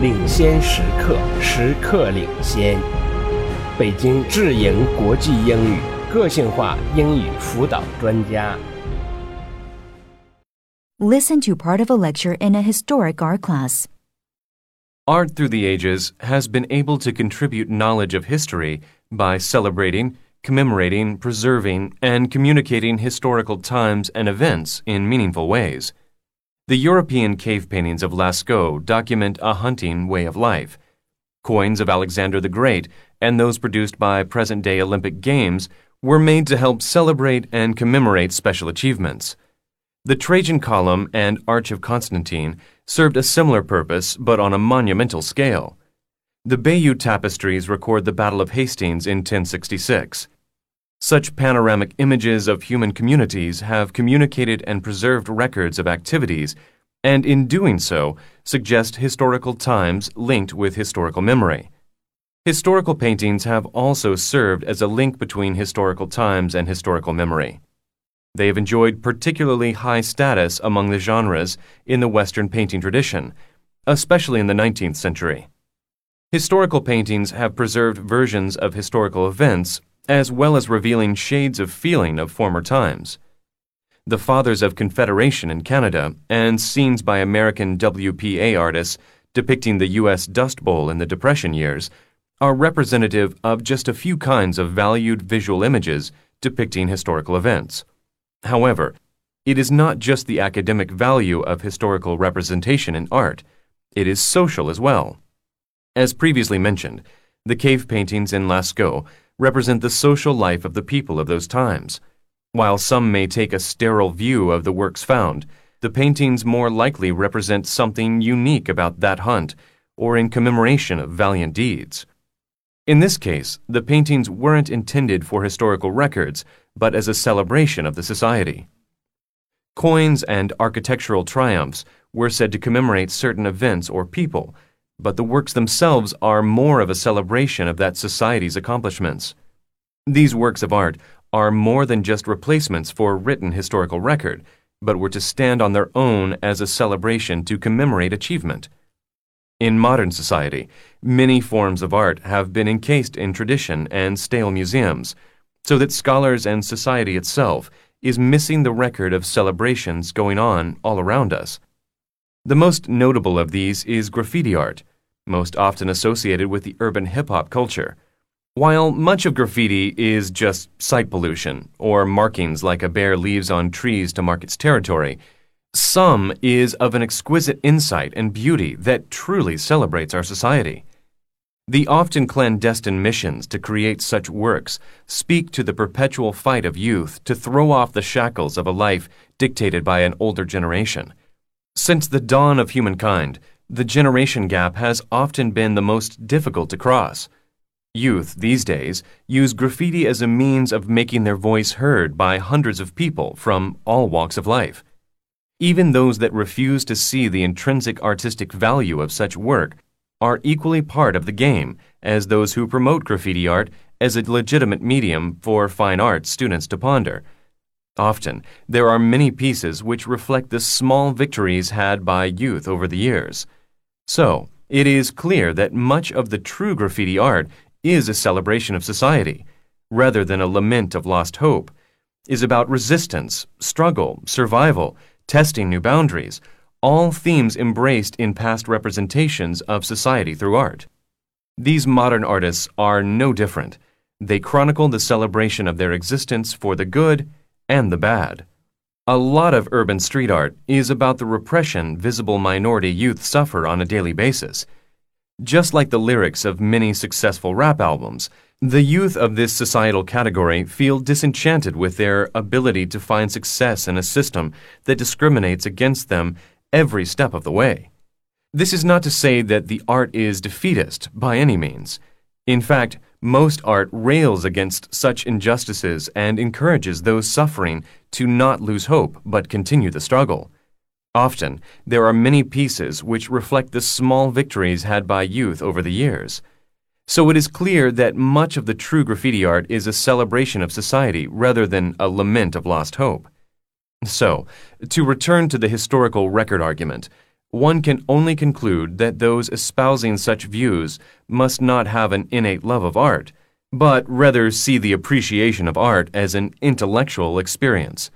领先时刻，时刻领先。北京智盈国际英语个性化英语辅导专家。 Listen to part of a lecture in a historic art class. Art through the ages has been able to contribute knowledge of history by celebrating, commemorating, preserving, and communicating historical times and events in meaningful ways. The European cave paintings of Lascaux document a hunting way of life. Coins of Alexander the Great and those produced by present day Olympic Games were made to help celebrate and commemorate special achievements. The Trajan Column and Arch of Constantine served a similar purpose, but on a monumental scale. The Bayeux tapestries record the Battle of Hastings in 1066. Such panoramic images of human communities have communicated and preserved records of activities, and in doing so, suggest historical times linked with historical memory. Historical paintings have also served as a link between historical times and historical memory. They have enjoyed particularly high status among the genres in the Western painting tradition, especially in the 19th century. Historical paintings have preserved versions of historical events as well as revealing shades of feeling of former times. The Fathers of Confederation in Canada and scenes by American WPA artists depicting the U.S. Dust Bowl in the Depression years are representative of just a few kinds of valued visual images depicting historical events. However, it is not just the academic value of historical representation in art, it is social as well. As previously mentioned, the cave paintings in Lascaux represent the social life of the people of those times. While some may take a sterile view of the works found, the paintings more likely represent something unique about that hunt or in commemoration of valiant deeds. In this case, the paintings weren't intended for historical records, but as a celebration of the society. Coins and architectural triumphs were said to commemorate certain events or people, but the works themselves are more of a celebration of that society's accomplishments. These works of art are more than just replacements for written historical record, but were to stand on their own as a celebration to commemorate achievement. In modern society, many forms of art have been encased in tradition and stale museums, so that scholars and society itself is missing the record of celebrations going on all around us. The most notable of these is graffiti art, most often associated with the urban hip hop culture. While much of graffiti is just sight pollution or markings like a bear leaves on trees to mark its territory, some is of an exquisite insight and beauty that truly celebrates our society. The often clandestine missions to create such works speak to the perpetual fight of youth to throw off the shackles of a life dictated by an older generation. Since the dawn of humankind, the generation gap has often been the most difficult to cross. Youth these days use graffiti as a means of making their voice heard by hundreds of people from all walks of life. Even those that refuse to see the intrinsic artistic value of such work are equally part of the game as those who promote graffiti art as a legitimate medium for fine arts students to ponder. Often, there are many pieces which reflect the small victories had by youth over the years. So, it is clear that much of the true graffiti art is a celebration of society, rather than a lament of lost hope, is about resistance, struggle, survival, testing new boundaries, all themes embraced in past representations of society through art. These modern artists are no different. They chronicle the celebration of their existence for the good and the bad. A lot of urban street art is about the repression visible minority youth suffer on a daily basis. Just like the lyrics of many successful rap albums, the youth of this societal category feel disenchanted with their ability to find success in a system that discriminates against them every step of the way. This is not to say that the art is defeatist by any means. In fact, most art rails against such injustices and encourages those suffering to not lose hope but continue the struggle. Often, there are many pieces which reflect the small victories had by youth over the years. So it is clear that much of the true graffiti art is a celebration of society rather than a lament of lost hope. So, to return to the historical record argument, one can only conclude that those espousing such views must not have an innate love of art, but rather see the appreciation of art as an intellectual experience,